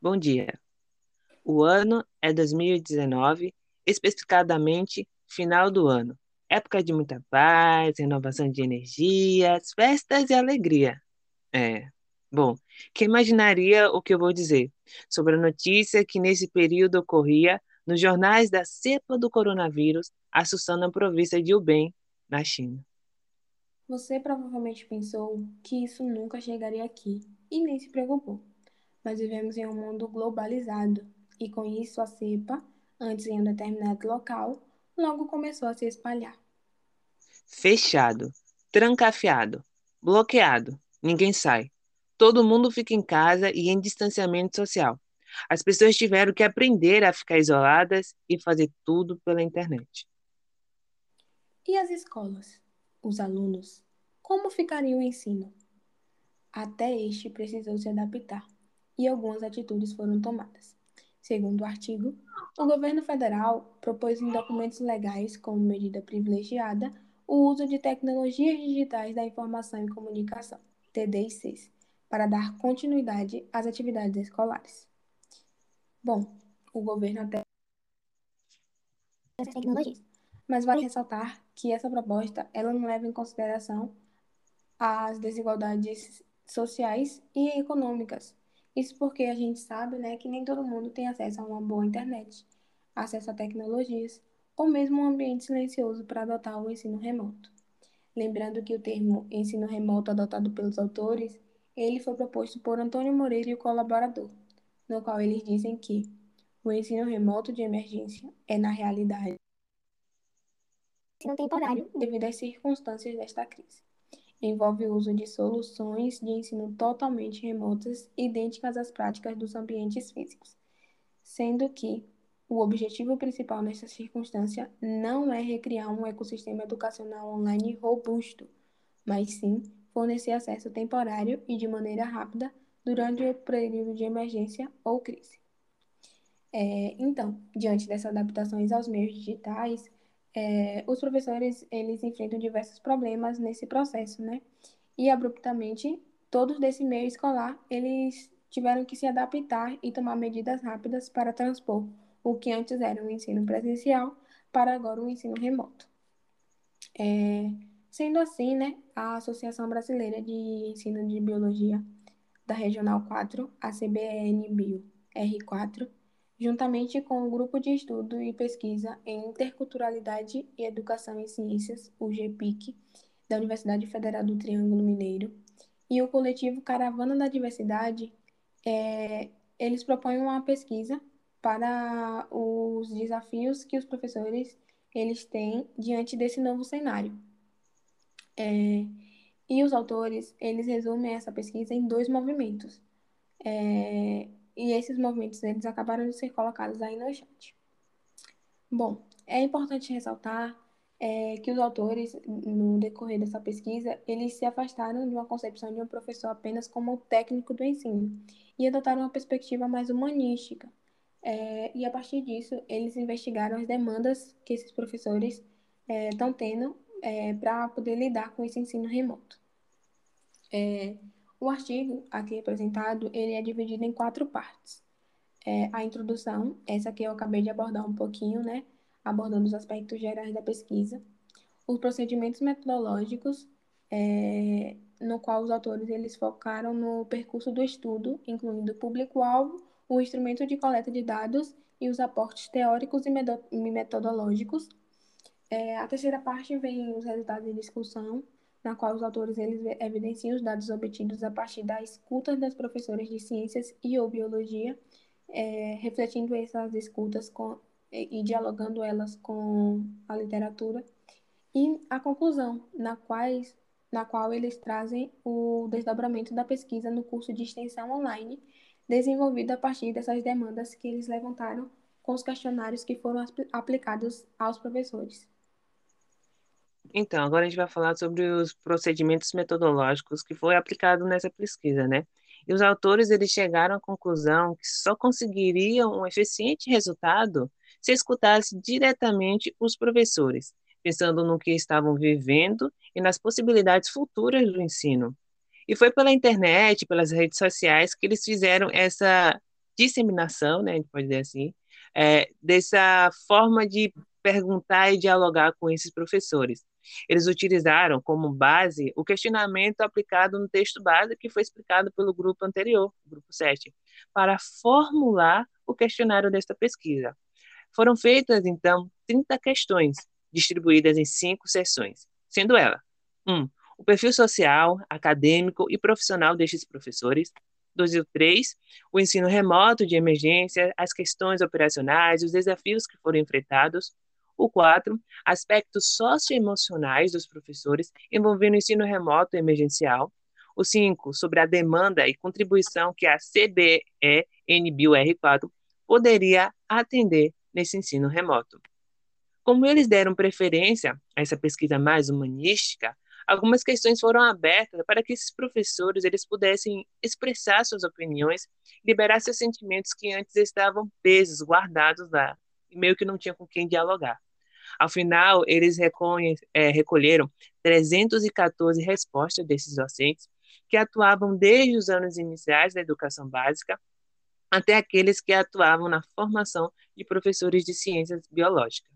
Bom dia. O ano é 2019, especificadamente final do ano. Época de muita paz, renovação de energias, festas e alegria. É. Bom, quem imaginaria o que eu vou dizer sobre a notícia que nesse período ocorria nos jornais da cepa do coronavírus, assustando a província de Hubei, na China. Você provavelmente pensou que isso nunca chegaria aqui e nem se preocupou. Mas vivemos em um mundo globalizado e com isso a cepa, antes em um determinado local, logo começou a se espalhar. Fechado, trancafiado, bloqueado, ninguém sai. Todo mundo fica em casa e em distanciamento social. As pessoas tiveram que aprender a ficar isoladas e fazer tudo pela internet. E as escolas? Os alunos? Como ficaria o ensino? Até este precisou se adaptar e algumas atitudes foram tomadas. Segundo o artigo, o governo federal propôs em documentos legais, como medida privilegiada, o uso de tecnologias digitais da informação e comunicação, TDICs, para dar continuidade às atividades escolares. Bom, o governo até essas tecnologias, mas vale ressaltar que essa proposta ela não leva em consideração as desigualdades sociais e econômicas isso porque a gente sabe né, que nem todo mundo tem acesso a uma boa internet, acesso a tecnologias ou mesmo um ambiente silencioso para adotar o ensino remoto. Lembrando que o termo ensino remoto adotado pelos autores, ele foi proposto por Antônio Moreira e o colaborador, no qual eles dizem que o ensino remoto de emergência é, na realidade, ensino temporário devido às circunstâncias desta crise envolve o uso de soluções de ensino totalmente remotas, idênticas às práticas dos ambientes físicos, sendo que o objetivo principal nessa circunstância não é recriar um ecossistema educacional online robusto, mas sim fornecer acesso temporário e de maneira rápida durante o período de emergência ou crise. É, então, diante dessas adaptações aos meios digitais, é, os professores eles enfrentam diversos problemas nesse processo, né? E abruptamente todos desse meio escolar eles tiveram que se adaptar e tomar medidas rápidas para transpor o que antes era o ensino presencial para agora o ensino remoto. É, sendo assim, né, a Associação Brasileira de Ensino de Biologia da Regional 4, a CBN Bio R4, juntamente com o Grupo de Estudo e Pesquisa em Interculturalidade e Educação em Ciências, o GPIC, da Universidade Federal do Triângulo Mineiro, e o coletivo Caravana da Diversidade, é, eles propõem uma pesquisa para os desafios que os professores eles têm diante desse novo cenário. É, e os autores, eles resumem essa pesquisa em dois movimentos. É, e esses movimentos eles acabaram de ser colocados aí no chat. Bom, é importante ressaltar é, que os autores, no decorrer dessa pesquisa, eles se afastaram de uma concepção de um professor apenas como técnico do ensino e adotaram uma perspectiva mais humanística. É, e a partir disso, eles investigaram as demandas que esses professores estão é, tendo é, para poder lidar com esse ensino remoto. O artigo aqui apresentado, ele é dividido em quatro partes. É, a introdução, essa que eu acabei de abordar um pouquinho, né? Abordando os aspectos gerais da pesquisa. Os procedimentos metodológicos, é, no qual os autores eles focaram no percurso do estudo, incluindo o público-alvo, o instrumento de coleta de dados e os aportes teóricos e metodológicos. É, a terceira parte vem os resultados de discussão, na qual os autores eles evidenciam os dados obtidos a partir da escuta das professoras de ciências e ou biologia, é, refletindo essas escutas com, e, e dialogando elas com a literatura, e a conclusão, na, quais, na qual eles trazem o desdobramento da pesquisa no curso de extensão online, desenvolvido a partir dessas demandas que eles levantaram com os questionários que foram aplicados aos professores. Então, agora a gente vai falar sobre os procedimentos metodológicos que foi aplicado nessa pesquisa, né? E os autores eles chegaram à conclusão que só conseguiriam um eficiente resultado se escutasse diretamente os professores, pensando no que estavam vivendo e nas possibilidades futuras do ensino. E foi pela internet, pelas redes sociais que eles fizeram essa disseminação, né, a gente pode dizer assim, é, dessa forma de perguntar e dialogar com esses professores. Eles utilizaram como base o questionamento aplicado no texto base que foi explicado pelo grupo anterior, grupo 7, para formular o questionário desta pesquisa. Foram feitas, então, 30 questões, distribuídas em cinco sessões, sendo ela: 1. Um, o perfil social, acadêmico e profissional destes professores. 2 e 3, o ensino remoto de emergência, as questões operacionais, os desafios que foram enfrentados. O 4, aspectos socioemocionais dos professores envolvendo o ensino remoto emergencial. O 5, sobre a demanda e contribuição que a CBE NBIO-R4 poderia atender nesse ensino remoto. Como eles deram preferência a essa pesquisa mais humanística, algumas questões foram abertas para que esses professores eles pudessem expressar suas opiniões, liberar seus sentimentos que antes estavam presos, guardados lá, e meio que não tinham com quem dialogar. Ao final, eles é, recolheram 314 respostas desses docentes que atuavam desde os anos iniciais da educação básica até aqueles que atuavam na formação de professores de ciências biológicas.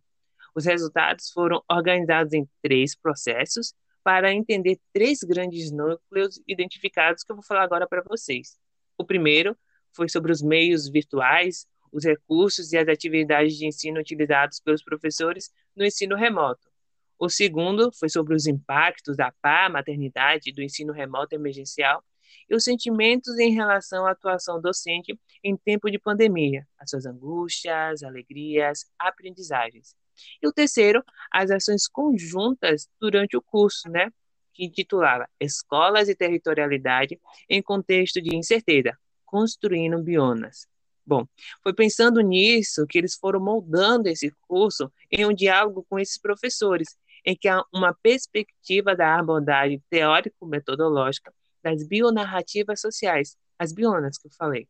Os resultados foram organizados em três processos para entender três grandes núcleos identificados que eu vou falar agora para vocês. O primeiro foi sobre os meios virtuais, os recursos e as atividades de ensino utilizados pelos professores no ensino remoto. O segundo foi sobre os impactos da pá, maternidade do ensino remoto emergencial e os sentimentos em relação à atuação docente em tempo de pandemia, as suas angústias, alegrias, aprendizagens. E o terceiro, as ações conjuntas durante o curso, né? Que intitulava Escolas e Territorialidade em Contexto de Incerteza, Construindo Bionas. Bom, foi pensando nisso que eles foram moldando esse curso em um diálogo com esses professores, em que há uma perspectiva da abordagem teórico-metodológica das bionarrativas sociais, as bionas que eu falei,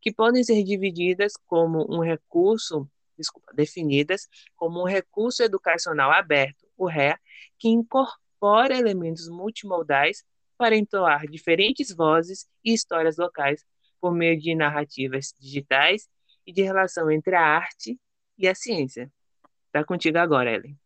que podem ser divididas como um recurso, desculpa, definidas como um recurso educacional aberto, o REA, que incorpora elementos multimodais para entoar diferentes vozes e histórias locais por meio de narrativas digitais e de relação entre a arte e a ciência. Está contigo agora, Ellen.